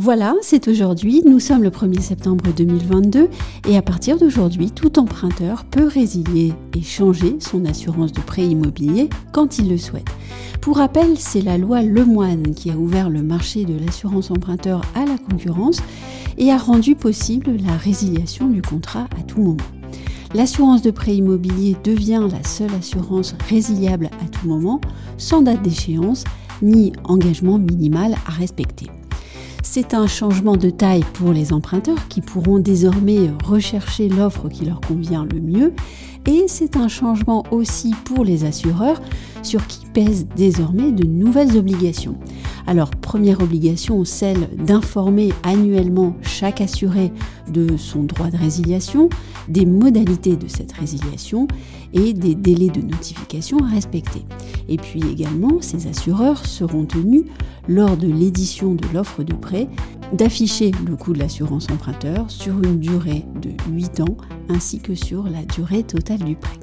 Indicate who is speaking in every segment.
Speaker 1: Voilà, c'est aujourd'hui, nous sommes le 1er septembre 2022 et à partir d'aujourd'hui, tout emprunteur peut résilier et changer son assurance de prêt immobilier quand il le souhaite. Pour rappel, c'est la loi Lemoine qui a ouvert le marché de l'assurance emprunteur à la concurrence et a rendu possible la résiliation du contrat à tout moment. L'assurance de prêt immobilier devient la seule assurance résiliable à tout moment, sans date d'échéance ni engagement minimal à respecter. C'est un changement de taille pour les emprunteurs qui pourront désormais rechercher l'offre qui leur convient le mieux et c'est un changement aussi pour les assureurs sur qui pèsent désormais de nouvelles obligations. Alors première obligation, celle d'informer annuellement chaque assuré de son droit de résiliation, des modalités de cette résiliation et des délais de notification à respecter. Et puis également, ces assureurs seront tenus, lors de l'édition de l'offre de prêt, d'afficher le coût de l'assurance emprunteur sur une durée de 8 ans ainsi que sur la durée totale du prêt.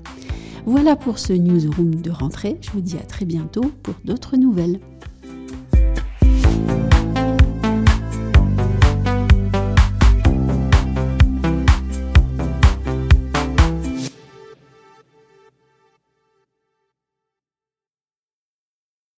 Speaker 1: Voilà pour ce newsroom de rentrée. Je vous dis à très bientôt pour d'autres nouvelles.